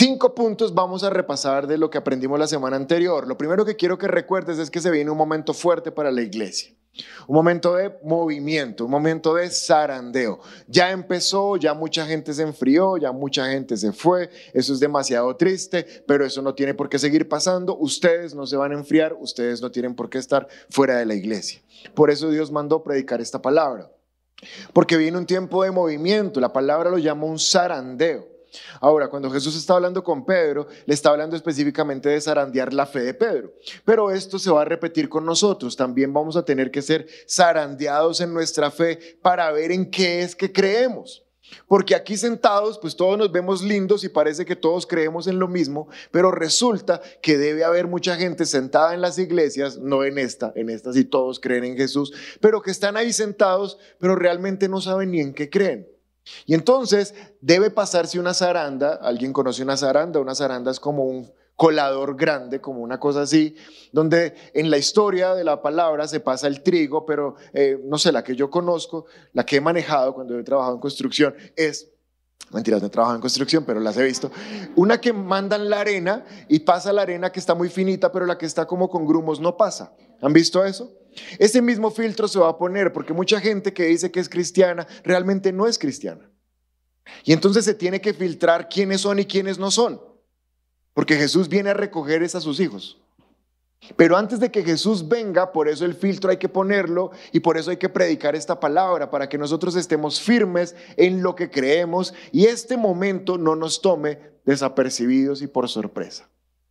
Cinco puntos vamos a repasar de lo que aprendimos la semana anterior. Lo primero que quiero que recuerdes es que se viene un momento fuerte para la iglesia. Un momento de movimiento, un momento de zarandeo. Ya empezó, ya mucha gente se enfrió, ya mucha gente se fue. Eso es demasiado triste, pero eso no tiene por qué seguir pasando. Ustedes no se van a enfriar, ustedes no tienen por qué estar fuera de la iglesia. Por eso Dios mandó predicar esta palabra. Porque viene un tiempo de movimiento. La palabra lo llama un zarandeo. Ahora, cuando Jesús está hablando con Pedro, le está hablando específicamente de zarandear la fe de Pedro. Pero esto se va a repetir con nosotros. También vamos a tener que ser zarandeados en nuestra fe para ver en qué es que creemos. Porque aquí sentados, pues todos nos vemos lindos y parece que todos creemos en lo mismo, pero resulta que debe haber mucha gente sentada en las iglesias, no en esta, en esta sí todos creen en Jesús, pero que están ahí sentados, pero realmente no saben ni en qué creen. Y entonces debe pasarse una zaranda, alguien conoce una zaranda, una zaranda es como un colador grande, como una cosa así, donde en la historia de la palabra se pasa el trigo, pero eh, no sé, la que yo conozco, la que he manejado cuando he trabajado en construcción, es Mentiras, no he trabajado en construcción, pero las he visto. Una que mandan la arena y pasa la arena que está muy finita, pero la que está como con grumos no pasa. ¿Han visto eso? Ese mismo filtro se va a poner porque mucha gente que dice que es cristiana realmente no es cristiana. Y entonces se tiene que filtrar quiénes son y quiénes no son. Porque Jesús viene a recoger es a sus hijos. Pero antes de que Jesús venga, por eso el filtro hay que ponerlo y por eso hay que predicar esta palabra, para que nosotros estemos firmes en lo que creemos y este momento no nos tome desapercibidos y por sorpresa.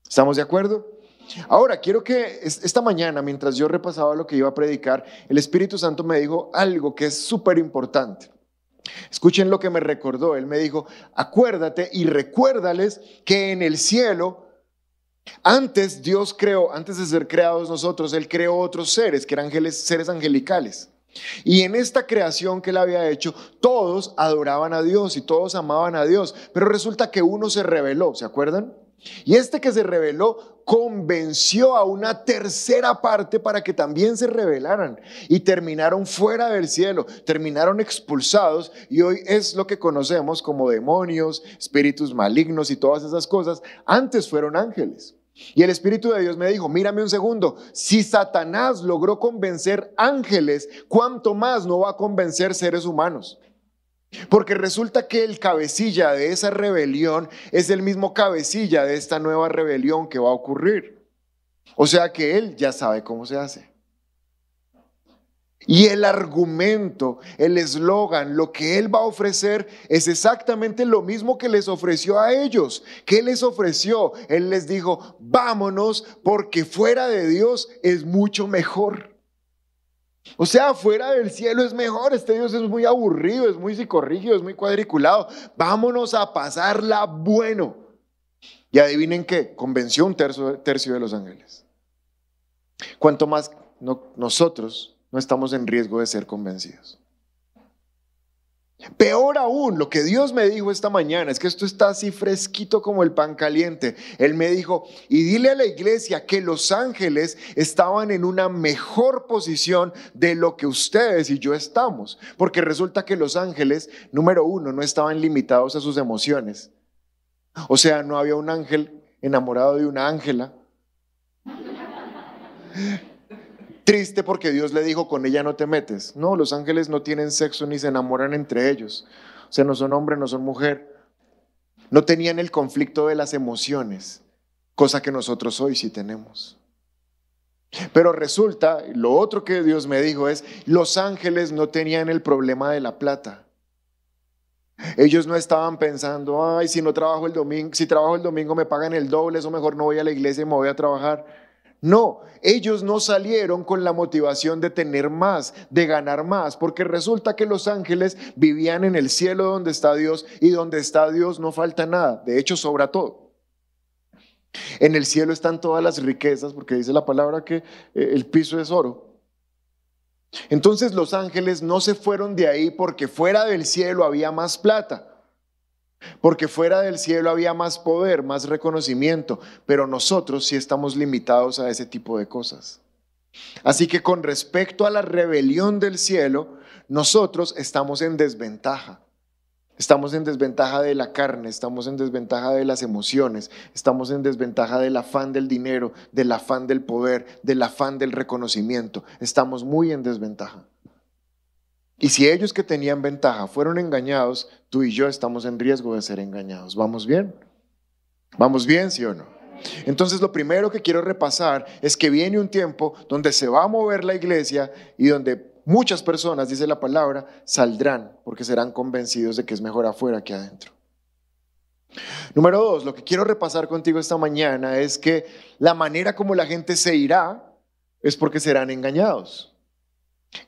¿Estamos de acuerdo? Ahora, quiero que esta mañana, mientras yo repasaba lo que iba a predicar, el Espíritu Santo me dijo algo que es súper importante. Escuchen lo que me recordó. Él me dijo, acuérdate y recuérdales que en el cielo antes Dios creó, antes de ser creados nosotros, Él creó otros seres, que eran seres angelicales. Y en esta creación que Él había hecho, todos adoraban a Dios y todos amaban a Dios. Pero resulta que uno se rebeló, ¿se acuerdan? Y este que se rebeló convenció a una tercera parte para que también se rebelaran y terminaron fuera del cielo, terminaron expulsados y hoy es lo que conocemos como demonios, espíritus malignos y todas esas cosas. Antes fueron ángeles. Y el Espíritu de Dios me dijo, mírame un segundo, si Satanás logró convencer ángeles, ¿cuánto más no va a convencer seres humanos? Porque resulta que el cabecilla de esa rebelión es el mismo cabecilla de esta nueva rebelión que va a ocurrir. O sea que él ya sabe cómo se hace. Y el argumento, el eslogan, lo que Él va a ofrecer es exactamente lo mismo que les ofreció a ellos. ¿Qué les ofreció? Él les dijo, vámonos porque fuera de Dios es mucho mejor. O sea, fuera del cielo es mejor, este Dios es muy aburrido, es muy psicorrígido, es muy cuadriculado. Vámonos a pasarla bueno. Y adivinen qué, convenció un tercio, de los ángeles. Cuanto más no, nosotros no estamos en riesgo de ser convencidos. Peor aún, lo que Dios me dijo esta mañana es que esto está así fresquito como el pan caliente. Él me dijo, y dile a la iglesia que los ángeles estaban en una mejor posición de lo que ustedes y yo estamos. Porque resulta que los ángeles, número uno, no estaban limitados a sus emociones. O sea, no había un ángel enamorado de una ángela triste porque Dios le dijo, con ella no te metes. No, los ángeles no tienen sexo ni se enamoran entre ellos. O sea, no son hombre, no son mujer. No tenían el conflicto de las emociones, cosa que nosotros hoy sí tenemos. Pero resulta, lo otro que Dios me dijo es, los ángeles no tenían el problema de la plata. Ellos no estaban pensando, ay, si no trabajo el domingo, si trabajo el domingo me pagan el doble, eso mejor no voy a la iglesia y me voy a trabajar. No, ellos no salieron con la motivación de tener más, de ganar más, porque resulta que los ángeles vivían en el cielo donde está Dios y donde está Dios no falta nada, de hecho sobra todo. En el cielo están todas las riquezas, porque dice la palabra que eh, el piso es oro. Entonces los ángeles no se fueron de ahí porque fuera del cielo había más plata. Porque fuera del cielo había más poder, más reconocimiento, pero nosotros sí estamos limitados a ese tipo de cosas. Así que con respecto a la rebelión del cielo, nosotros estamos en desventaja. Estamos en desventaja de la carne, estamos en desventaja de las emociones, estamos en desventaja del afán del dinero, del afán del poder, del afán del reconocimiento. Estamos muy en desventaja. Y si ellos que tenían ventaja fueron engañados, tú y yo estamos en riesgo de ser engañados. ¿Vamos bien? ¿Vamos bien, sí o no? Entonces lo primero que quiero repasar es que viene un tiempo donde se va a mover la iglesia y donde Muchas personas, dice la palabra, saldrán porque serán convencidos de que es mejor afuera que adentro. Número dos, lo que quiero repasar contigo esta mañana es que la manera como la gente se irá es porque serán engañados.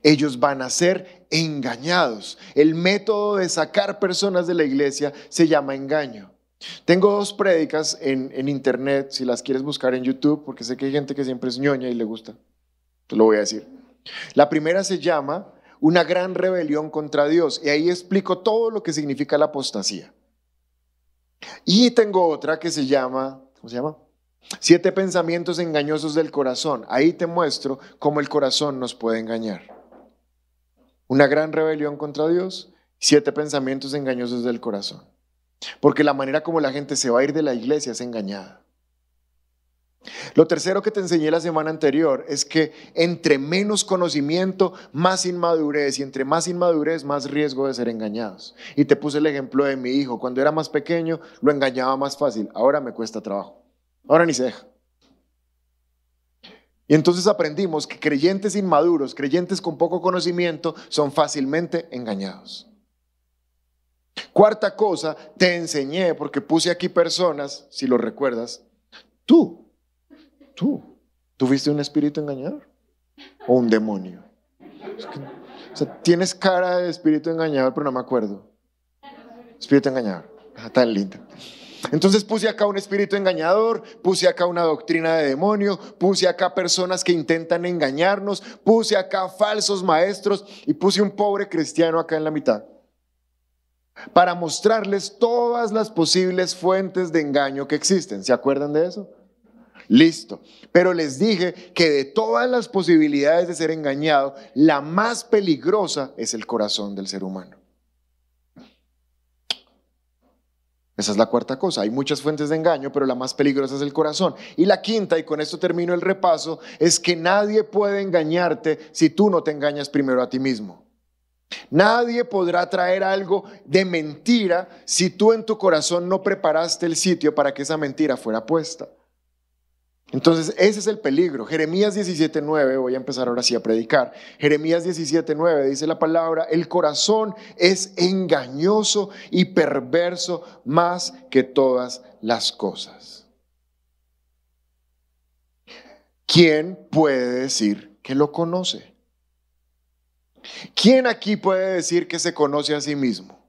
Ellos van a ser engañados. El método de sacar personas de la iglesia se llama engaño. Tengo dos prédicas en, en, internet, si las quieres buscar en YouTube, porque sé que hay gente que siempre es ñoña y le gusta. Te lo voy a decir. La primera se llama una gran rebelión contra Dios y ahí explico todo lo que significa la apostasía. Y tengo otra que se llama, ¿cómo se llama? Siete pensamientos engañosos del corazón. Ahí te muestro cómo el corazón nos puede engañar. Una gran rebelión contra Dios, siete pensamientos engañosos del corazón. Porque la manera como la gente se va a ir de la iglesia es engañada. Lo tercero que te enseñé la semana anterior es que entre menos conocimiento, más inmadurez, y entre más inmadurez, más riesgo de ser engañados. Y te puse el ejemplo de mi hijo. Cuando era más pequeño, lo engañaba más fácil. Ahora me cuesta trabajo. Ahora ni se deja. Y entonces aprendimos que creyentes inmaduros, creyentes con poco conocimiento, son fácilmente engañados. Cuarta cosa, te enseñé, porque puse aquí personas, si lo recuerdas, tú tú. ¿Tuviste un espíritu engañador? ¿O un demonio? o sea, tienes cara de espíritu engañador, pero no me acuerdo. Espíritu engañador. Ah, tan lindo. Entonces puse acá un espíritu engañador, puse acá una doctrina de demonio, puse acá personas que intentan engañarnos, puse acá falsos maestros y puse un pobre cristiano acá en la mitad. Para mostrarles todas las posibles fuentes de engaño que existen. ¿Se acuerdan de eso? Listo. Pero les dije que de todas las posibilidades de ser engañado, la más peligrosa es el corazón del ser humano. Esa es la cuarta cosa. Hay muchas fuentes de engaño, pero la más peligrosa es el corazón. Y la quinta, y con esto termino el repaso, es que nadie puede engañarte si tú no te engañas primero a ti mismo. Nadie podrá traer algo de mentira si tú en tu corazón no preparaste el sitio para que esa mentira fuera puesta. Entonces, ese es el peligro. Jeremías 17:9, voy a empezar ahora sí a predicar. Jeremías 17:9 dice la palabra, el corazón es engañoso y perverso más que todas las cosas. ¿Quién puede decir que lo conoce? ¿Quién aquí puede decir que se conoce a sí mismo?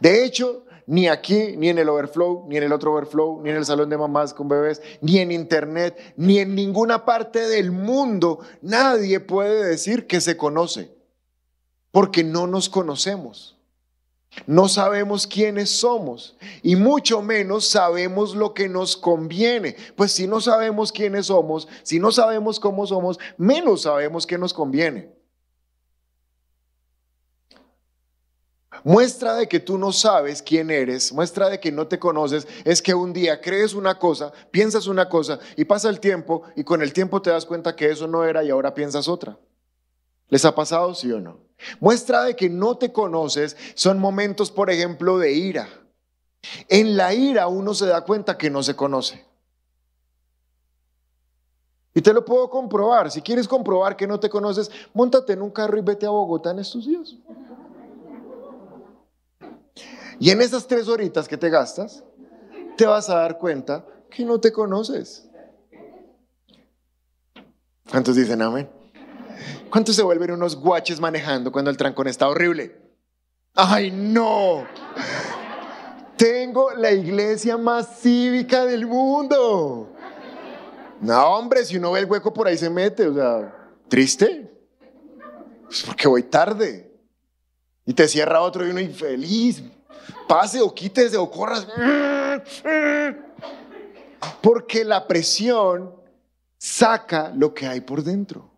De hecho, ni aquí, ni en el overflow, ni en el otro overflow, ni en el salón de mamás con bebés, ni en internet, ni en ninguna parte del mundo, nadie puede decir que se conoce, porque no nos conocemos. No sabemos quiénes somos y mucho menos sabemos lo que nos conviene. Pues si no sabemos quiénes somos, si no sabemos cómo somos, menos sabemos qué nos conviene. Muestra de que tú no sabes quién eres, muestra de que no te conoces, es que un día crees una cosa, piensas una cosa y pasa el tiempo y con el tiempo te das cuenta que eso no era y ahora piensas otra. ¿Les ha pasado, sí o no? Muestra de que no te conoces son momentos, por ejemplo, de ira. En la ira uno se da cuenta que no se conoce. Y te lo puedo comprobar. Si quieres comprobar que no te conoces, montate en un carro y vete a Bogotá en estos días. Y en esas tres horitas que te gastas, te vas a dar cuenta que no te conoces. ¿Cuántos dicen amén? ¿Cuántos se vuelven unos guaches manejando cuando el trancón está horrible? ¡Ay, no! Tengo la iglesia más cívica del mundo. No, hombre, si uno ve el hueco por ahí se mete, o sea, triste. Pues porque voy tarde. Y te cierra otro y uno infeliz. Pase o quítese o corras. Porque la presión saca lo que hay por dentro.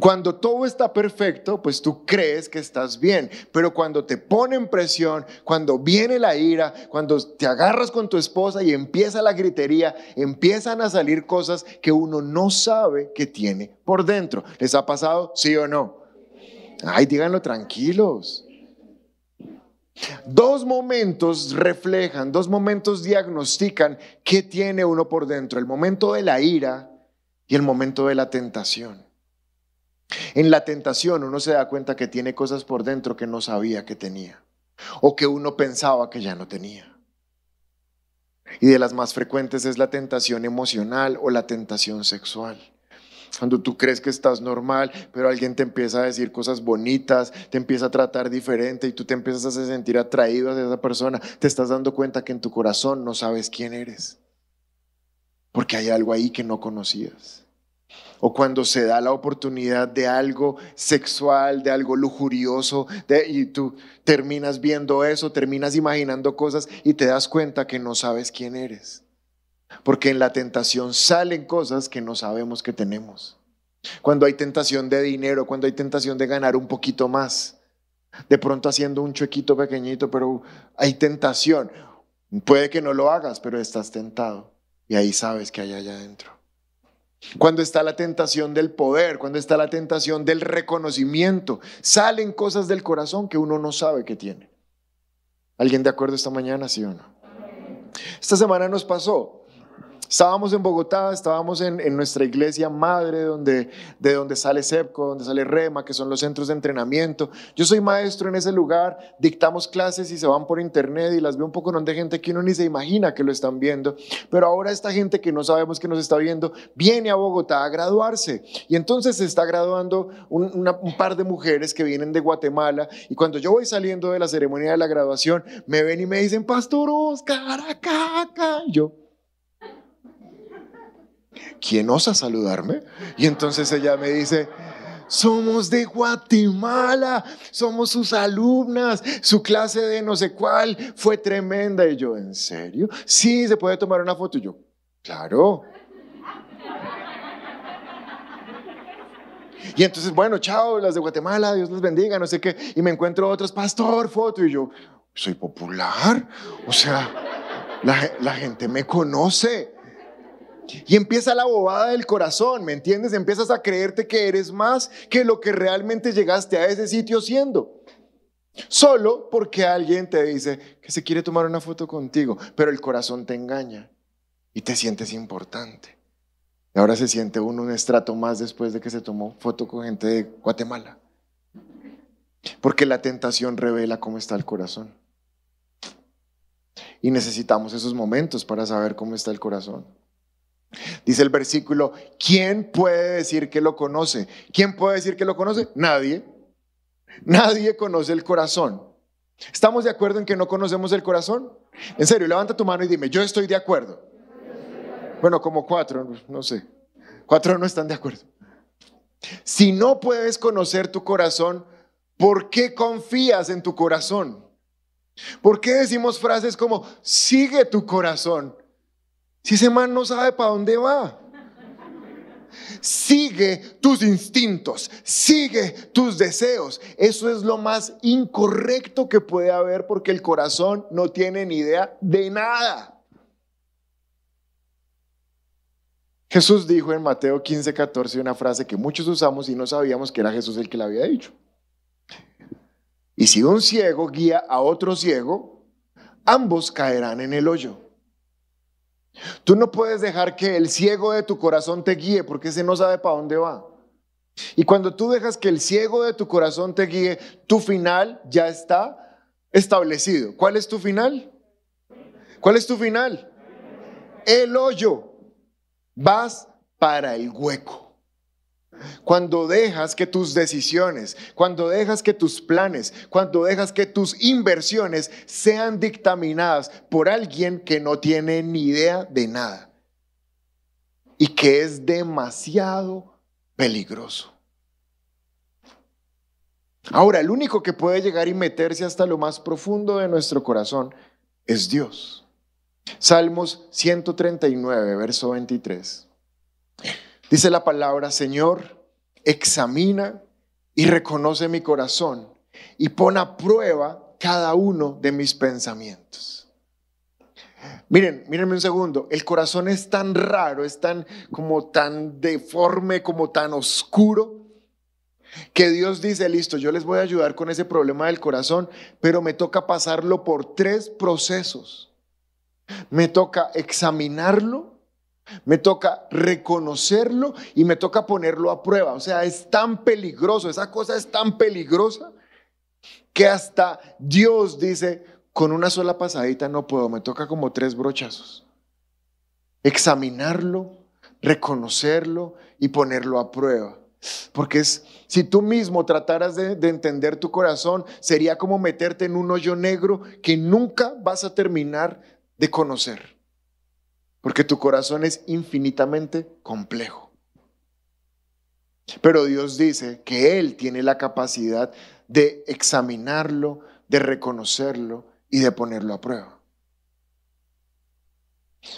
Cuando todo está perfecto, pues tú crees que estás bien, pero cuando te ponen presión, cuando viene la ira, cuando te agarras con tu esposa y empieza la gritería, empiezan a salir cosas que uno no sabe que tiene por dentro. ¿Les ha pasado? ¿Sí o no? Ay, díganlo tranquilos. Dos momentos reflejan, dos momentos diagnostican qué tiene uno por dentro, el momento de la ira y el momento de la tentación. En la tentación uno se da cuenta que tiene cosas por dentro que no sabía que tenía o que uno pensaba que ya no tenía. Y de las más frecuentes es la tentación emocional o la tentación sexual. Cuando tú crees que estás normal, pero alguien te empieza a decir cosas bonitas, te empieza a tratar diferente y tú te empiezas a sentir atraído a esa persona, te estás dando cuenta que en tu corazón no sabes quién eres. Porque hay algo ahí que no conocías o cuando se da la oportunidad de algo sexual, de algo lujurioso, y tú terminas viendo eso, terminas imaginando cosas y te das cuenta que no sabes quién eres. Porque en la tentación salen cosas que no sabemos que tenemos. Cuando hay tentación de dinero, cuando hay tentación de ganar un poquito más, de pronto haciendo un chuequito pequeñito, pero hay tentación. Puede que no lo hagas, pero estás tentado y ahí sabes que hay allá adentro. Cuando está la tentación del poder, cuando está la tentación del reconocimiento, salen cosas del corazón que uno no sabe que tiene. ¿Alguien de acuerdo esta mañana, sí o no? Esta semana nos pasó. Estábamos en Bogotá, estábamos en, nuestra iglesia madre, donde, de donde sale CEPCO, donde sale REMA, que son los centros de entrenamiento. Yo soy maestro en ese lugar, dictamos clases y se van por internet y las veo un poco de gente que uno ni se imagina que lo están viendo. Pero ahora esta gente que no sabemos que nos está viendo viene a Bogotá a graduarse. Y entonces se está graduando un, par de mujeres que vienen de Guatemala. Y cuando yo voy saliendo de la ceremonia de la graduación, me ven y me dicen, Pastor Oscar. Y yo, ¿quién osa saludarme? Y entonces ella me dice, somos de Guatemala, somos sus alumnas, su clase de no sé cuál fue tremenda. Y yo, ¿en serio? Sí, se puede tomar una foto. Y yo, claro. Y entonces, bueno, chao, las de Guatemala, Dios les bendiga, no sé qué. Y me encuentro otros, pastor, foto. Y yo, soy popular. O sea, la, la gente me conoce. Y empieza la bobada del corazón, ¿me entiendes? Empiezas a creerte que eres más que lo que realmente llegaste a ese sitio siendo. Solo porque alguien te dice que se quiere tomar una foto contigo, pero el corazón te engaña y te sientes importante. Y ahora se siente uno un estrato más después de que se tomó foto con gente de Guatemala. Porque la tentación revela cómo está el corazón. Y necesitamos esos momentos para saber cómo está el corazón. Dice el versículo, ¿quién puede decir que lo conoce? ¿Quién puede decir que lo conoce? Nadie. Nadie conoce el corazón. ¿Estamos de acuerdo en que no conocemos el corazón? En serio, levanta tu mano y dime, yo estoy de acuerdo. Bueno, como cuatro, no sé. Cuatro no están de acuerdo. Si no puedes conocer tu corazón, ¿por qué confías en tu corazón? ¿Por qué decimos frases como, sigue tu corazón? Si ese man no sabe para dónde va. Sigue tus instintos, sigue tus deseos. Eso es lo más incorrecto que puede haber porque el corazón no tiene ni idea de nada. Jesús dijo en Mateo 15, 14 una frase que muchos usamos y no sabíamos que era Jesús el que la había dicho. Y si un ciego guía a otro ciego, ambos caerán en el hoyo. Tú no puedes dejar que el ciego de tu corazón te guíe porque ese no sabe para dónde va. Y cuando tú dejas que el ciego de tu corazón te guíe, tu final ya está establecido. ¿Cuál es tu final? ¿Cuál es tu final? El hoyo. Vas para el hueco. Cuando dejas que tus decisiones, cuando dejas que tus planes, cuando dejas que tus inversiones sean dictaminadas por alguien que no tiene ni idea de nada y que es demasiado peligroso. Ahora, el único que puede llegar y meterse hasta lo más profundo de nuestro corazón es Dios. Salmos 139, verso 23. Dice la palabra, Señor, examina y reconoce mi corazón y pon a prueba cada uno de mis pensamientos. Miren, mírenme un segundo, el corazón es tan raro, es tan como tan deforme, como tan oscuro, que Dios dice, listo, yo les voy a ayudar con ese problema del corazón, pero me toca pasarlo por tres procesos. Me toca examinarlo, me toca reconocerlo y me toca ponerlo a prueba. O sea, es tan peligroso, esa cosa es tan peligrosa que hasta Dios dice, con una sola pasadita no puedo, me toca como tres brochazos. Examinarlo, reconocerlo y ponerlo a prueba. Porque es, si tú mismo trataras de, de, entender tu corazón, sería como meterte en un hoyo negro que nunca vas a terminar de conocer. Porque tu corazón es infinitamente complejo. Pero Dios dice que Él tiene la capacidad de examinarlo, de reconocerlo y de ponerlo a prueba.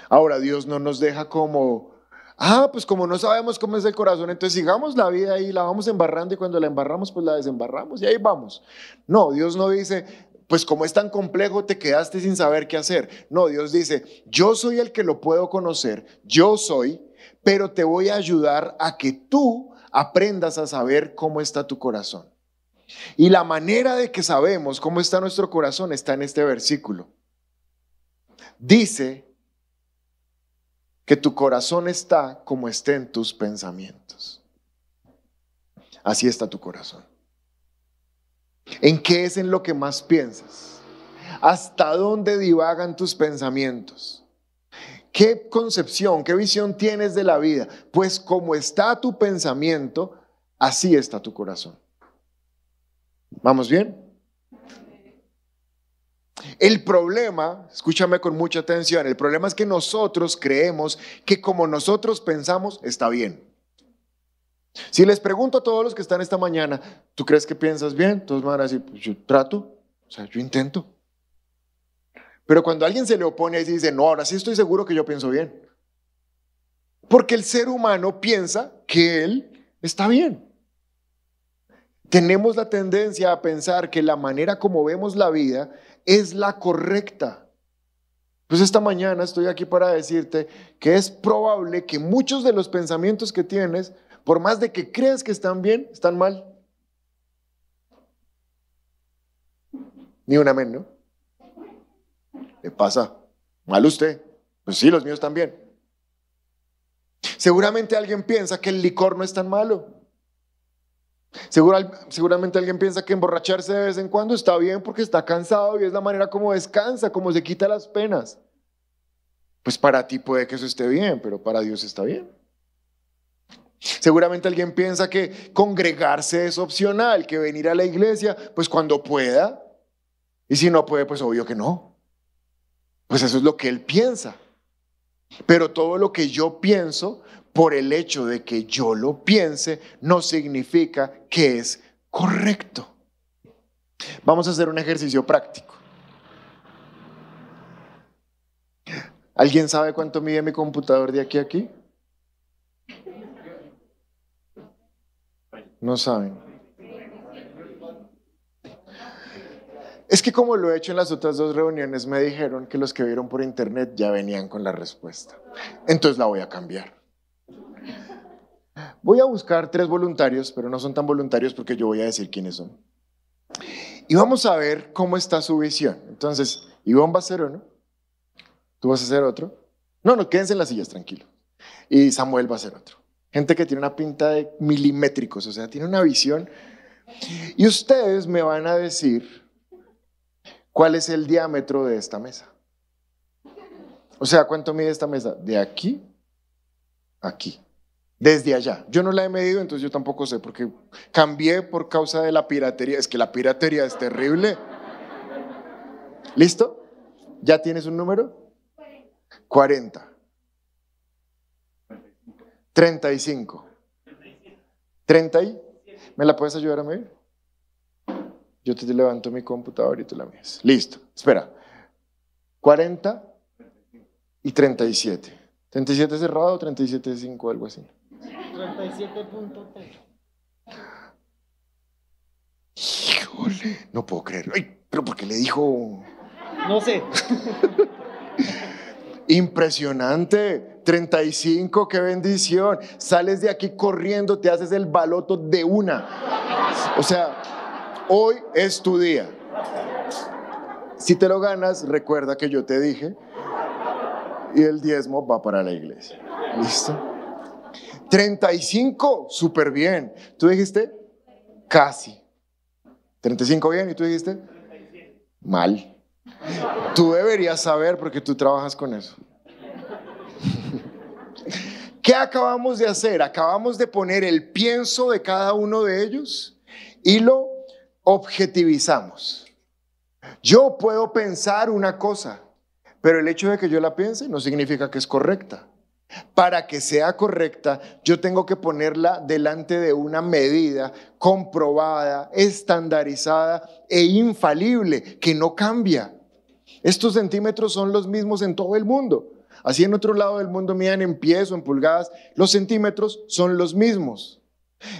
Ahora Dios no nos deja como, ah, pues como no sabemos cómo es el corazón, entonces sigamos la vida ahí, la vamos embarrando y cuando la embarramos, pues la desembarramos y ahí vamos. No, Dios no dice, pues como es tan complejo, te quedaste sin saber qué hacer. No, Dios dice, yo soy el que lo puedo conocer, yo soy, pero te voy a ayudar a que tú aprendas a saber cómo está tu corazón. Y la manera de que sabemos cómo está nuestro corazón está en este versículo. Dice que tu corazón está como estén tus pensamientos. Así está tu corazón. ¿En qué es en lo que más piensas? ¿Hasta dónde divagan tus pensamientos? ¿Qué concepción, qué visión tienes de la vida? Pues como está tu pensamiento, así está tu corazón. ¿Vamos bien? El problema, escúchame con mucha atención, el problema es que nosotros creemos que como nosotros pensamos está bien. Si les pregunto a todos los que están esta mañana, ¿tú crees que piensas bien? Todos van a decir, pues yo trato, o sea, yo intento. Pero cuando alguien se le opone y dice, no, ahora sí estoy seguro que yo pienso bien. Porque el ser humano piensa que él está bien. Tenemos la tendencia a pensar que la manera como vemos la vida es la correcta. Pues esta mañana estoy aquí para decirte que es probable que muchos de los pensamientos que tienes, por más de que creas que están bien, están mal. Ni un amén, ¿no? ¿Qué pasa? Mal usted. Pues sí, los míos también. Seguramente alguien piensa que el licor no es tan malo. seguramente alguien piensa que emborracharse de vez en cuando está bien porque está cansado y es la manera como descansa, como se quita las penas. Pues para ti puede que eso esté bien, pero para Dios está bien. Seguramente alguien piensa que congregarse es opcional, que venir a la iglesia, pues cuando pueda. Y si no puede, pues obvio que no. Pues eso es lo que él piensa. Pero todo lo que yo pienso, por el hecho de que yo lo piense, no significa que es correcto. Vamos a hacer un ejercicio práctico. ¿Alguien sabe cuánto mide mi computador de aquí a aquí? No saben. Es que como lo he hecho en las otras dos reuniones, me dijeron que los que vieron por internet ya venían con la respuesta. Entonces la voy a cambiar. Voy a buscar tres voluntarios, pero no son tan voluntarios porque yo voy a decir quiénes son. Y vamos a ver cómo está su visión. Entonces, Iván va a ser uno. ¿Tú vas a ser otro? No, no, quédense en las sillas, tranquilo. Y Samuel va a ser otro. Gente que tiene una pinta de milimétricos, o sea, tiene una visión. Y ustedes me van a decir cuál es el diámetro de esta mesa. O sea, ¿cuánto mide esta mesa? De aquí a aquí. Desde allá. Yo no la he medido, entonces yo tampoco sé, porque cambié por causa de la piratería. Es que la piratería es terrible. ¿Listo? ¿Ya tienes un número? 40. 35. 30 y. ¿Me la puedes ayudar a medir? Yo te levanto mi computadora y tú la mías. Listo. Espera. 40 y 37. 37 cerrado, 37 5, algo así. 37.3. Híjole, no puedo creer. Ay, pero porque le dijo No sé. impresionante. 35, qué bendición. Sales de aquí corriendo, te haces el baloto de una. O sea, hoy es tu día. Si te lo ganas, recuerda que yo te dije. Y el diezmo va para la iglesia. ¿Listo? 35, súper bien. ¿Tú dijiste? Casi. 35 bien y tú dijiste? Mal. Tú deberías saber porque tú trabajas con eso. ¿Qué acabamos de hacer? Acabamos de poner el pienso de cada uno de ellos y lo objetivizamos. Yo puedo pensar una cosa, pero el hecho de que yo la piense no significa que es correcta. Para que sea correcta, yo tengo que ponerla delante de una medida comprobada, estandarizada e infalible, que no cambia. Estos centímetros son los mismos en todo el mundo. Así en otro lado del mundo midan en pies o en pulgadas, los centímetros son los mismos.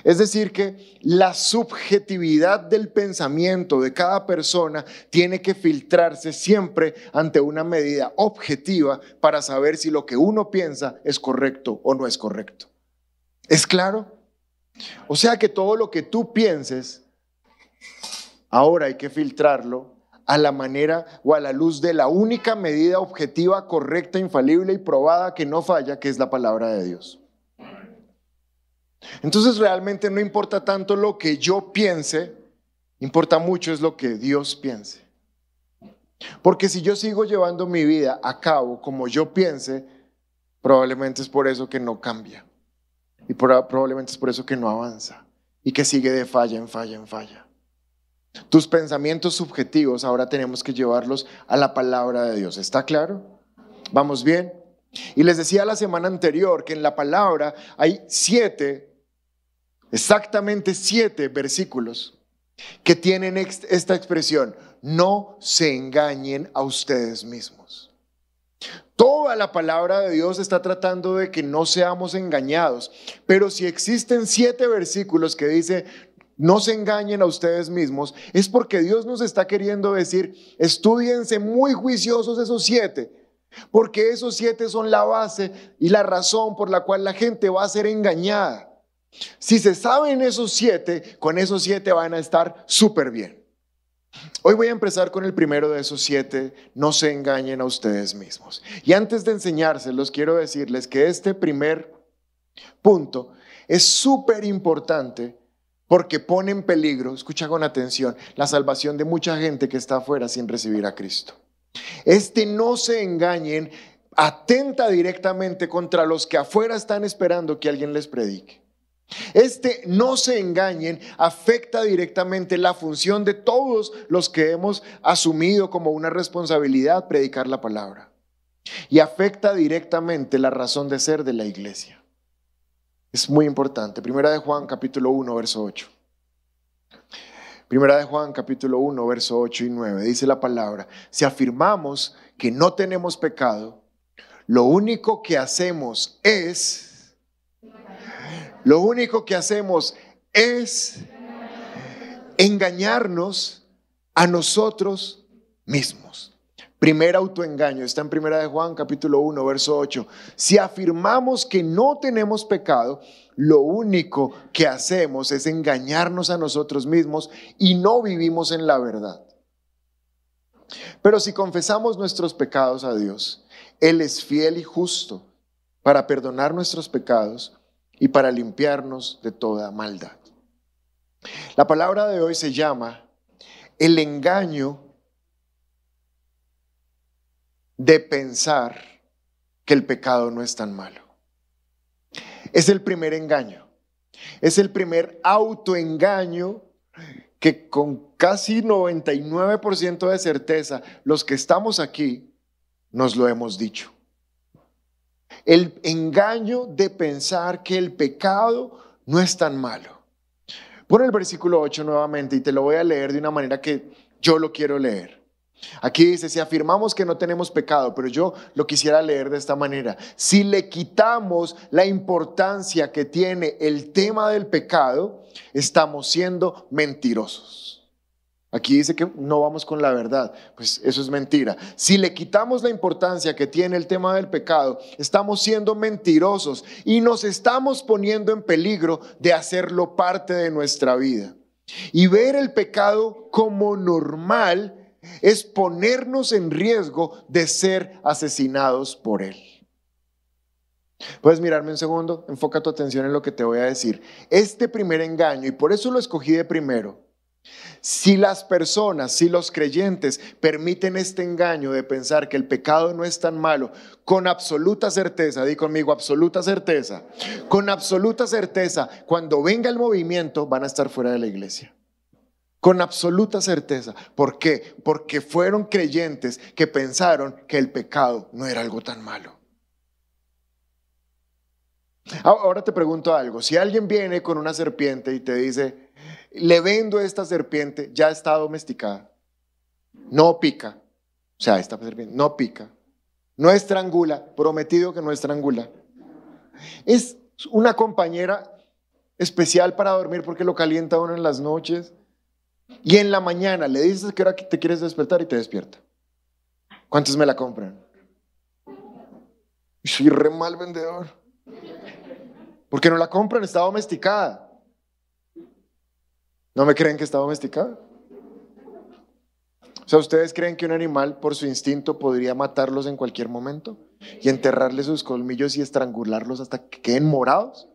Es decir, que la subjetividad del pensamiento de cada persona tiene que filtrarse siempre ante una medida objetiva para saber si lo que uno piensa es correcto o no es correcto. ¿Es claro? O sea que todo lo que tú pienses, ahora hay que filtrarlo a la manera o a la luz de la única medida objetiva, correcta, infalible y probada que no falla, que es la palabra de Dios. Entonces realmente no importa tanto lo que yo piense, importa mucho es lo que Dios piense. Porque si yo sigo llevando mi vida a cabo como yo piense, probablemente es por eso que no cambia. Y probablemente es por eso que no avanza. Y que sigue de falla en falla en falla. Tus pensamientos subjetivos ahora tenemos que llevarlos a la palabra de Dios. ¿Está claro? ¿Vamos bien? Y les decía la semana anterior que en la palabra hay siete, exactamente siete versículos que tienen esta expresión, no se engañen a ustedes mismos. Toda la palabra de Dios está tratando de que no seamos engañados, pero si existen siete versículos que dice, no se engañen a ustedes mismos, es porque Dios nos está queriendo decir, estudiense muy juiciosos esos siete, porque esos siete son la base y la razón por la cual la gente va a ser engañada. Si se saben esos siete, con esos siete van a estar súper bien. Hoy voy a empezar con el primero de esos siete, no se engañen a ustedes mismos. Y antes de enseñárselos, quiero decirles que este primer punto es súper importante porque pone en peligro, escucha con atención, la salvación de mucha gente que está afuera sin recibir a Cristo. Este no se engañen atenta directamente contra los que afuera están esperando que alguien les predique. Este no se engañen afecta directamente la función de todos los que hemos asumido como una responsabilidad predicar la palabra. Y afecta directamente la razón de ser de la iglesia. Es muy importante. Primera de Juan capítulo 1, verso 8. Primera de Juan capítulo 1, verso 8 y 9. Dice la palabra, si afirmamos que no tenemos pecado, lo único que hacemos es, lo único que hacemos es engañarnos a nosotros mismos. Primer autoengaño, está en Primera de Juan capítulo 1, verso 8. Si afirmamos que no tenemos pecado, lo único que hacemos es engañarnos a nosotros mismos y no vivimos en la verdad. Pero si confesamos nuestros pecados a Dios, Él es fiel y justo para perdonar nuestros pecados y para limpiarnos de toda maldad. La palabra de hoy se llama el engaño de pensar que el pecado no es tan malo. Es el primer engaño. Es el primer autoengaño que con casi 99% de certeza los que estamos aquí nos lo hemos dicho. El engaño de pensar que el pecado no es tan malo. Pon el versículo 8 nuevamente y te lo voy a leer de una manera que yo lo quiero leer. Aquí dice, si afirmamos que no tenemos pecado, pero yo lo quisiera leer de esta manera, si le quitamos la importancia que tiene el tema del pecado, estamos siendo mentirosos. Aquí dice que no vamos con la verdad, pues eso es mentira. Si le quitamos la importancia que tiene el tema del pecado, estamos siendo mentirosos y nos estamos poniendo en peligro de hacerlo parte de nuestra vida. Y ver el pecado como normal es ponernos en riesgo de ser asesinados por él. Puedes mirarme un segundo, enfoca tu atención en lo que te voy a decir. Este primer engaño, y por eso lo escogí de primero, si las personas, si los creyentes permiten este engaño de pensar que el pecado no es tan malo, con absoluta certeza, di conmigo, absoluta certeza, con absoluta certeza, cuando venga el movimiento van a estar fuera de la iglesia. Con absoluta certeza. ¿Por qué? Porque fueron creyentes que pensaron que el pecado no era algo tan malo. Ahora te pregunto algo. Si alguien viene con una serpiente y te dice, le vendo esta serpiente, ya está domesticada, no pica, o sea, esta serpiente no pica, no estrangula, prometido que no estrangula. Es una compañera especial para dormir porque lo calienta uno en las noches. Y en la mañana le dices que ahora te quieres despertar y te despierta. ¿Cuántos me la compran? Soy re mal vendedor. Porque no la compran, está domesticada. ¿No me creen que está domesticada? O sea, ¿ustedes creen que un animal por su instinto podría matarlos en cualquier momento? Y enterrarle sus colmillos y estrangularlos hasta que queden morados?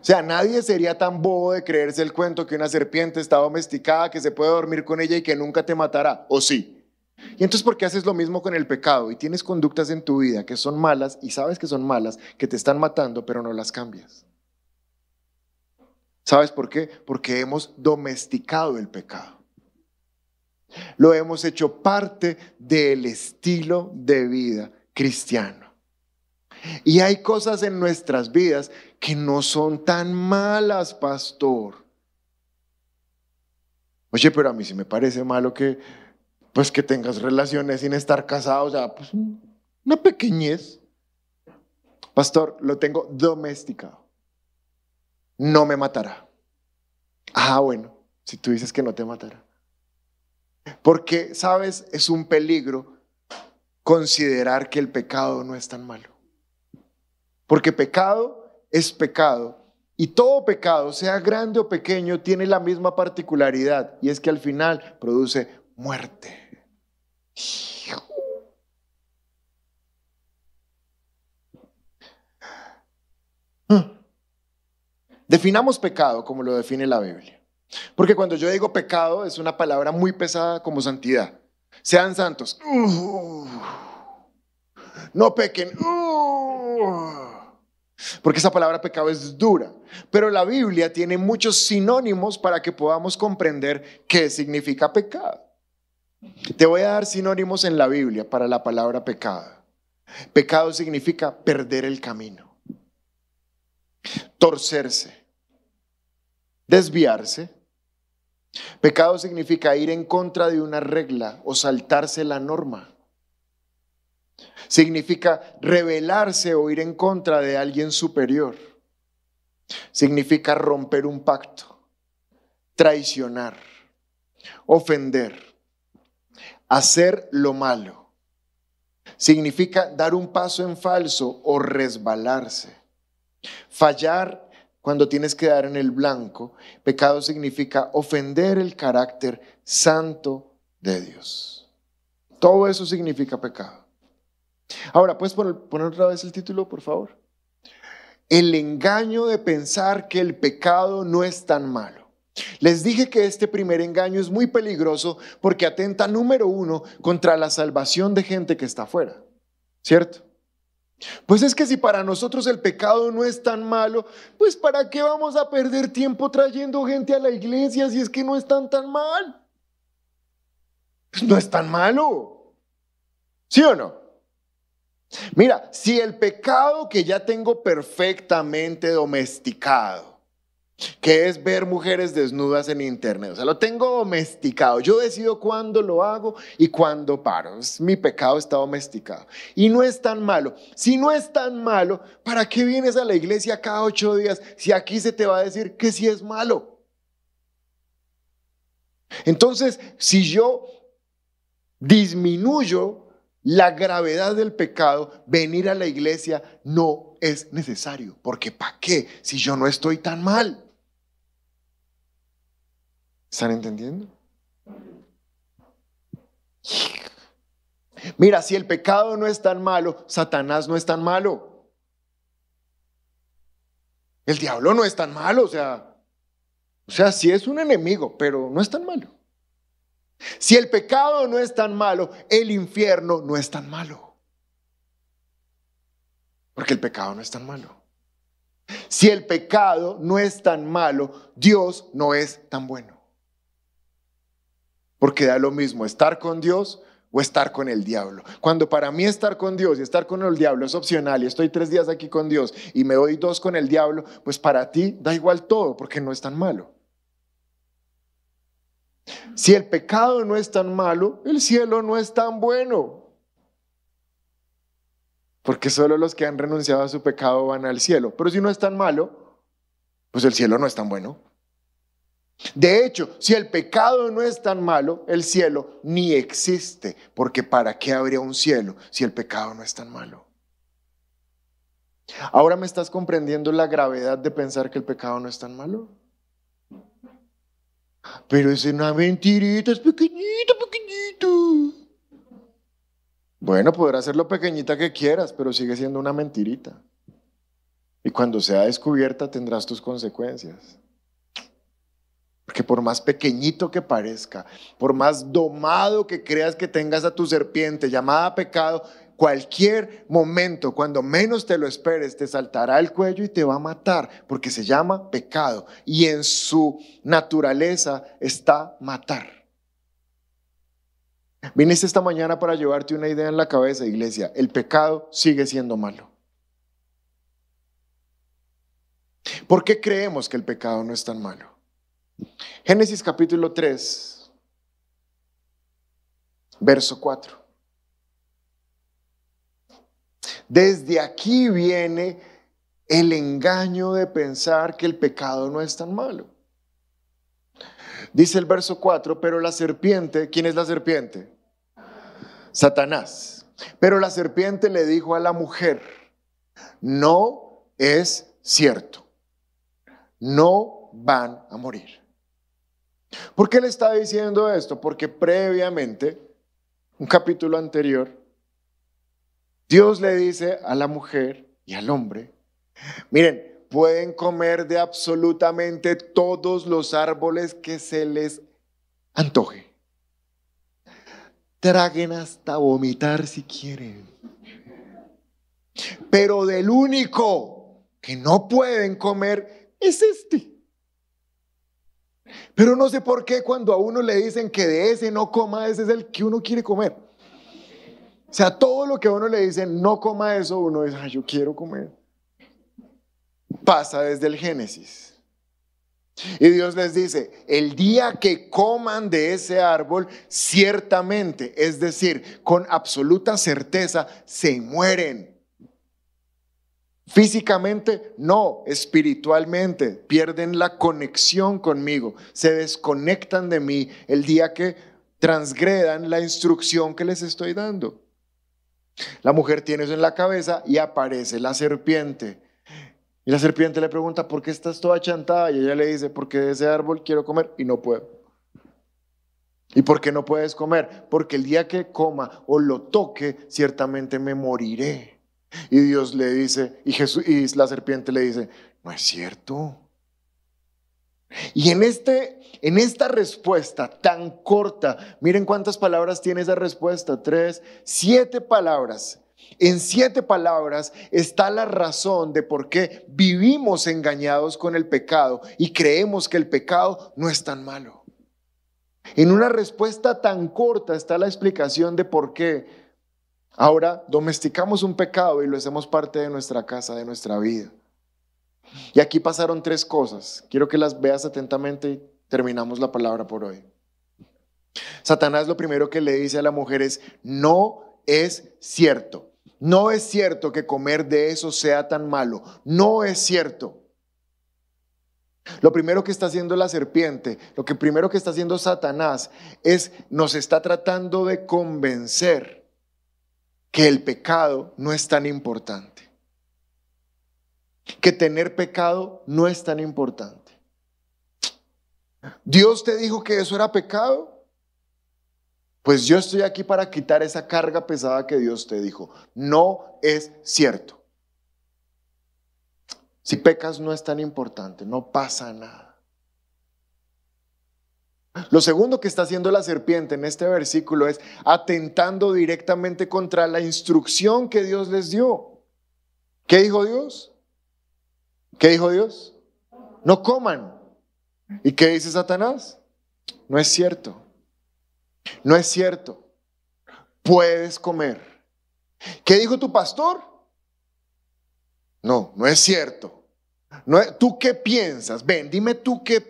O sea, nadie sería tan bobo de creerse el cuento que una serpiente está domesticada, que se puede dormir con ella y que nunca te matará. ¿O sí? Y entonces, ¿por qué haces lo mismo con el pecado? Y tienes conductas en tu vida que son malas y sabes que son malas, que te están matando, pero no las cambias. ¿Sabes por qué? Porque hemos domesticado el pecado. Lo hemos hecho parte del estilo de vida cristiano. Y hay cosas en nuestras vidas que no son tan malas, pastor. Oye, pero a mí sí me parece malo que, pues, que tengas relaciones sin estar casado, o sea, pues, una pequeñez. Pastor, lo tengo domesticado. No me matará. Ah, bueno, si tú dices que no te matará. Porque, sabes, es un peligro considerar que el pecado no es tan malo. Porque pecado es pecado. Y todo pecado, sea grande o pequeño, tiene la misma particularidad. Y es que al final produce muerte. Definamos pecado como lo define la Biblia. Porque cuando yo digo pecado es una palabra muy pesada como santidad. Sean santos. Uh. no pequen. Uh. Porque esa palabra pecado es dura. Pero la Biblia tiene muchos sinónimos para que podamos comprender qué significa pecado. Te voy a dar sinónimos en la Biblia para la palabra pecado. Pecado significa perder el camino, torcerse, desviarse. Pecado significa ir en contra de una regla o saltarse la norma. Significa rebelarse o ir en contra de alguien superior. Significa romper un pacto, traicionar, ofender, hacer lo malo. Significa dar un paso en falso o resbalarse. Fallar cuando tienes que dar en el blanco. Pecado significa ofender el carácter santo de Dios. Todo eso significa pecado. Ahora, ¿puedes poner, poner otra vez el título, por favor? El engaño de pensar que el pecado no es tan malo. Les dije que este primer engaño es muy peligroso porque atenta, número uno, contra la salvación de gente que está afuera. ¿Cierto? Pues es que si para nosotros el pecado no es tan malo, pues ¿para qué vamos a perder tiempo trayendo gente a la iglesia si es que no es tan tan mal? Pues no es tan malo. ¿Sí o no? Mira, si el pecado que ya tengo perfectamente domesticado, que es ver mujeres desnudas en internet, o sea, lo tengo domesticado, yo decido cuándo lo hago y cuándo paro, mi pecado está domesticado. Y no es tan malo. Si no es tan malo, ¿para qué vienes a la iglesia cada ocho días si aquí se te va a decir que sí es malo? Entonces, si yo disminuyo la gravedad del pecado, venir a la iglesia no es necesario. Porque ¿para qué si yo no estoy tan mal? ¿Están entendiendo? Mira, si el pecado no es tan malo, Satanás no es tan malo. El diablo no es tan malo, o sea, o sea, sí es un enemigo, pero no es tan malo. Si el pecado no es tan malo, el infierno no es tan malo. Porque el pecado no es tan malo. Si el pecado no es tan malo, Dios no es tan bueno. Porque da lo mismo estar con Dios o estar con el diablo. Cuando para mí estar con Dios y estar con el diablo es opcional y estoy tres días aquí con Dios y me doy dos con el diablo, pues para ti da igual todo porque no es tan malo. Si el pecado no es tan malo, el cielo no es tan bueno. Porque solo los que han renunciado a su pecado van al cielo. Pero si no es tan malo, pues el cielo no es tan bueno. De hecho, si el pecado no es tan malo, el cielo ni existe. Porque ¿para qué habría un cielo si el pecado no es tan malo? Ahora me estás comprendiendo la gravedad de pensar que el pecado no es tan malo. Pero es una mentirita, es pequeñito, pequeñito. Bueno, podrás ser lo pequeñita que quieras, pero sigue siendo una mentirita. Y cuando sea descubierta tendrás tus consecuencias. Porque por más pequeñito que parezca, por más domado que creas que tengas a tu serpiente llamada pecado, cualquier momento, cuando menos te lo esperes, te saltará el cuello y te va a matar, porque se llama pecado. Y en su naturaleza está matar. Viniste esta mañana para llevarte una idea en la cabeza, iglesia. El pecado sigue siendo malo. ¿Por qué creemos que el pecado no es tan malo? Génesis capítulo 3, verso 4. Desde aquí viene el engaño de pensar que el pecado no es tan malo. Dice el verso 4, pero la serpiente, ¿quién es la serpiente? Satanás. Pero la serpiente le dijo a la mujer, no es cierto, no van a morir. ¿Por qué le está diciendo esto? Porque previamente, un capítulo anterior, Dios le dice a la mujer y al hombre, miren, pueden comer de absolutamente todos los árboles que se les antoje. Traguen hasta vomitar si quieren. Pero del único que no pueden comer es este. Pero no sé por qué cuando a uno le dicen que de ese no coma, ese es el que uno quiere comer. O sea, todo lo que a uno le dicen no coma eso, uno dice, "Ay, yo quiero comer. Pasa desde el Génesis. Y Dios les dice, el día que coman de ese árbol, ciertamente, es decir, con absoluta certeza, se mueren. Físicamente, no, espiritualmente, pierden la conexión conmigo, se desconectan de mí el día que transgredan la instrucción que les estoy dando. La mujer tiene eso en la cabeza y aparece la serpiente. Y la serpiente le pregunta, ¿por qué estás toda chantada? Y ella le dice, porque de ese árbol quiero comer y no puedo. ¿Y por qué no puedes comer? Porque el día que coma o lo toque, ciertamente me moriré. Y Dios le dice, y, Jesús, la serpiente le dice, no es cierto. Y en, este, en esta respuesta tan corta, miren cuántas palabras tiene esa respuesta, tres, siete palabras. En siete palabras está la razón de por qué vivimos engañados con el pecado y creemos que el pecado no es tan malo. En una respuesta tan corta está la explicación de por qué Ahora domesticamos un pecado y lo hacemos parte de nuestra casa, de nuestra vida. Y aquí pasaron tres cosas. Quiero que las veas atentamente y terminamos la palabra por hoy. Satanás lo primero que le dice a la mujer es, no es cierto. No es cierto que comer de eso sea tan malo. No es cierto. Lo primero que está haciendo la serpiente, lo que primero que está haciendo Satanás es nos está tratando de convencer que el pecado no es tan importante. Que tener pecado no es tan importante. Dios te dijo que eso era pecado. Pues yo estoy aquí para quitar esa carga pesada que Dios te dijo. No es cierto. Si pecas no es tan importante, no pasa nada. Lo segundo que está haciendo la serpiente en este versículo es atentando directamente contra la instrucción que Dios les dio. ¿Qué dijo Dios? ¿Qué dijo Dios? No coman. ¿Y qué dice Satanás? No es cierto. No es cierto. Puedes comer. ¿Qué dijo tu pastor? No, no es cierto. No, ¿Tú qué piensas? Ven, dime tú qué,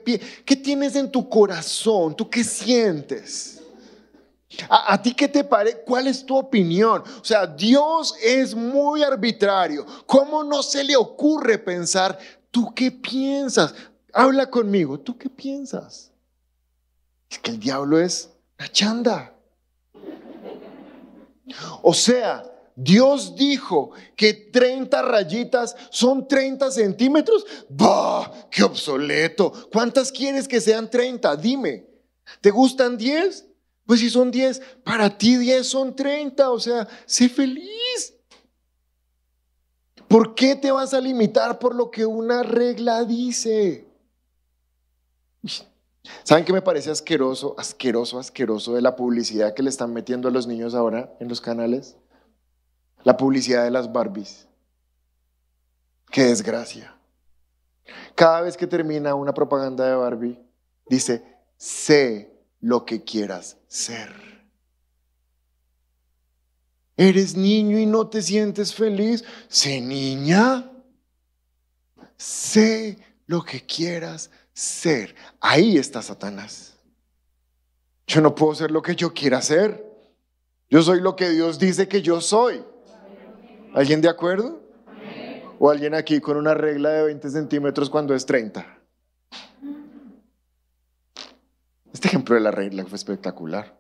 qué tienes en tu corazón, tú qué sientes. ¿A, ti qué te parece? ¿Cuál es tu opinión? O sea, Dios es muy arbitrario. ¿Cómo no se le ocurre pensar, tú qué piensas? Habla conmigo, ¿tú qué piensas? Es que el diablo es una chanda. O sea, Dios dijo que 30 rayitas son 30 centímetros. ¡Bah! ¡Qué obsoleto! ¿Cuántas quieres que sean 30? Dime. ¿Te gustan 10? Pues si son 10, para ti 10 son 30. O sea, sé feliz. ¿Por qué te vas a limitar por lo que una regla dice? ¿Saben qué me parece asqueroso, asqueroso, asqueroso de la publicidad que le están metiendo a los niños ahora en los canales? La publicidad de las Barbies. Qué desgracia. Cada vez que termina una propaganda de Barbie, dice, sé lo que quieras ser. ¿Eres niño y no te sientes feliz? Sé niña. Sé lo que quieras ser. Ahí está Satanás. Yo no puedo ser lo que yo quiera ser. Yo soy lo que Dios dice que yo soy. ¿Alguien de acuerdo? ¿O alguien aquí con una regla de 20 centímetros cuando es 30? Este ejemplo de la regla fue espectacular.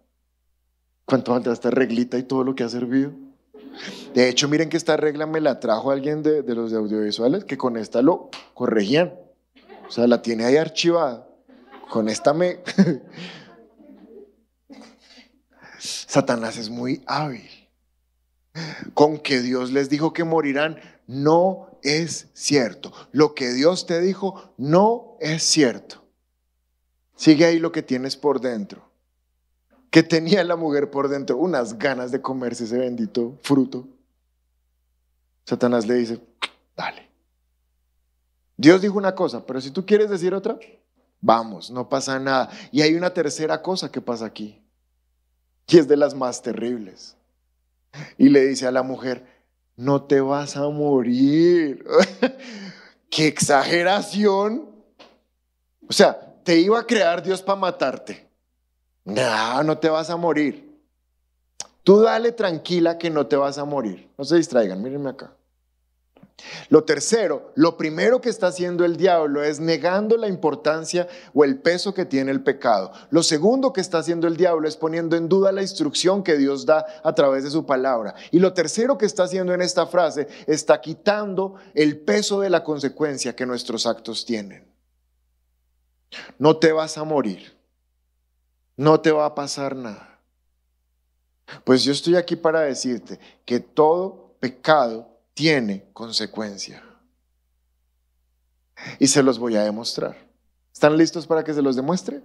¿Cuánto valdrá esta reglita y todo lo que ha servido? De hecho, miren que esta regla me la trajo alguien de, de los de audiovisuales que con esta lo corregían. O sea, la tiene ahí archivada. Con esta me... Satanás es muy hábil. Con que Dios les dijo que morirán, no es cierto. Lo que Dios te dijo, no es cierto. Sigue ahí lo que tienes por dentro. ¿Qué tenía la mujer por dentro? Unas ganas de comerse ese bendito fruto. Satanás le dice, dale. Dios dijo una cosa, pero si tú quieres decir otra, vamos, no pasa nada. Y hay una tercera cosa que pasa aquí. Y es de las más terribles. Y le dice a la mujer, no te vas a morir. ¡Qué exageración! O sea, te iba a crear Dios para matarte. No, no te vas a morir. Tú dale tranquila que no te vas a morir. No se distraigan, mírenme acá. Lo tercero, lo primero que está haciendo el diablo es negando la importancia o el peso que tiene el pecado. Lo segundo que está haciendo el diablo es poniendo en duda la instrucción que Dios da a través de su palabra. Y lo tercero que está haciendo en esta frase está quitando el peso de la consecuencia que nuestros actos tienen. No te vas a morir. No te va a pasar nada. Pues yo estoy aquí para decirte que todo pecado tiene consecuencia. Y se los voy a demostrar. ¿Están listos para que se los demuestre?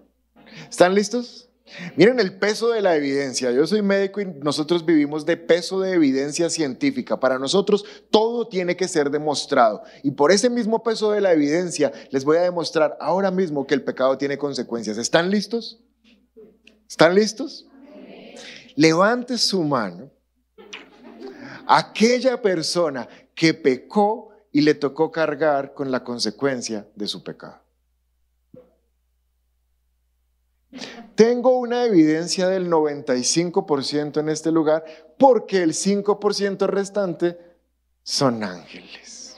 ¿Están listos? Miren el peso de la evidencia. Yo soy médico y nosotros vivimos de peso de evidencia científica. Para nosotros todo tiene que ser demostrado. Y por ese mismo peso de la evidencia les voy a demostrar ahora mismo que el pecado tiene consecuencias. ¿Están listos? ¿Están listos? Levante su mano aquella persona que pecó y le tocó cargar con la consecuencia de su pecado. Tengo una evidencia del 95% en este lugar porque el 5% restante son ángeles.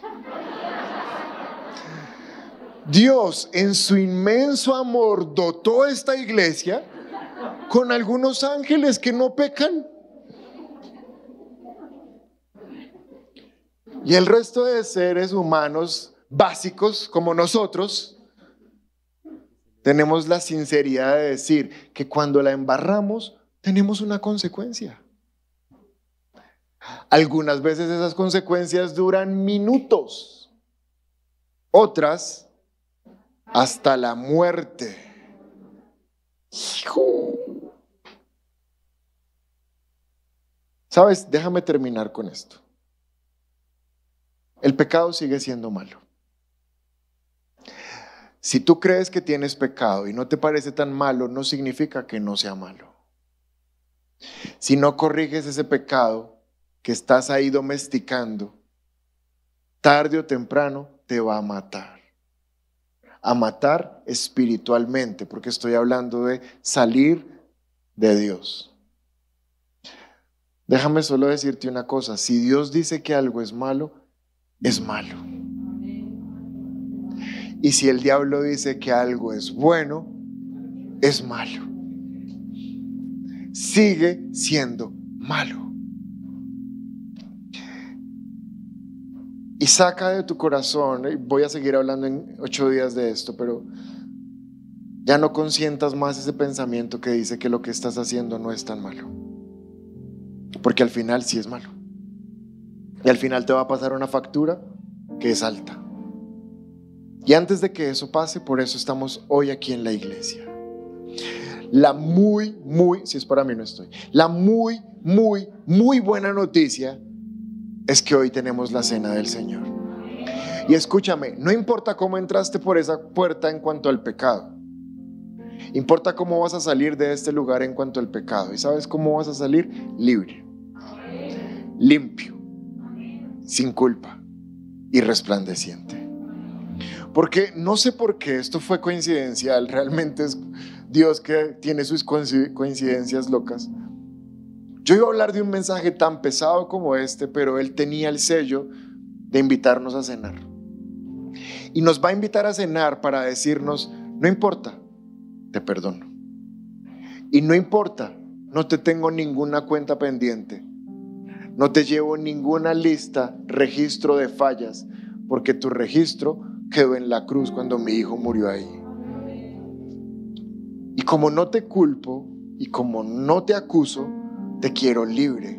Dios en su inmenso amor dotó esta iglesia con algunos ángeles que no pecan. Y el resto de seres humanos básicos como nosotros, tenemos la sinceridad de decir que cuando la embarramos, tenemos una consecuencia. Algunas veces esas consecuencias duran minutos, otras hasta la muerte. Hijo. ¿Sabes? Déjame terminar con esto. El pecado sigue siendo malo. Si tú crees que tienes pecado y no te parece tan malo, no significa que no sea malo. Si no corriges ese pecado que estás ahí domesticando, tarde o temprano te va a matar. A matar espiritualmente, porque estoy hablando de salir de Dios. Déjame solo decirte una cosa, si Dios dice que algo es malo, es malo. Y si el diablo dice que algo es bueno, es malo. Sigue siendo malo. Y saca de tu corazón, voy a seguir hablando en ocho días de esto, pero ya no consientas más ese pensamiento que dice que lo que estás haciendo no es tan malo. Porque al final sí es malo. Y al final te va a pasar una factura que es alta. Y antes de que eso pase, por eso estamos hoy aquí en la iglesia. La muy, muy, si es para mí no estoy, la muy, muy, muy buena noticia es que hoy tenemos la cena del Señor. Y escúchame, no importa cómo entraste por esa puerta en cuanto al pecado. Importa cómo vas a salir de este lugar en cuanto al pecado. ¿Y sabes cómo vas a salir? Libre, limpio, sin culpa y resplandeciente. Porque no sé por qué esto fue coincidencial, realmente es Dios que tiene sus coinci- coincidencias locas. Yo iba a hablar de un mensaje tan pesado como este, pero Él tenía el sello de invitarnos a cenar. Y nos va a invitar a cenar para decirnos, no importa, te perdono. Y no importa, no te tengo ninguna cuenta pendiente. No te llevo ninguna lista, registro de fallas, porque tu registro quedó en la cruz cuando mi hijo murió ahí. Y como no te culpo y como no te acuso, te quiero libre.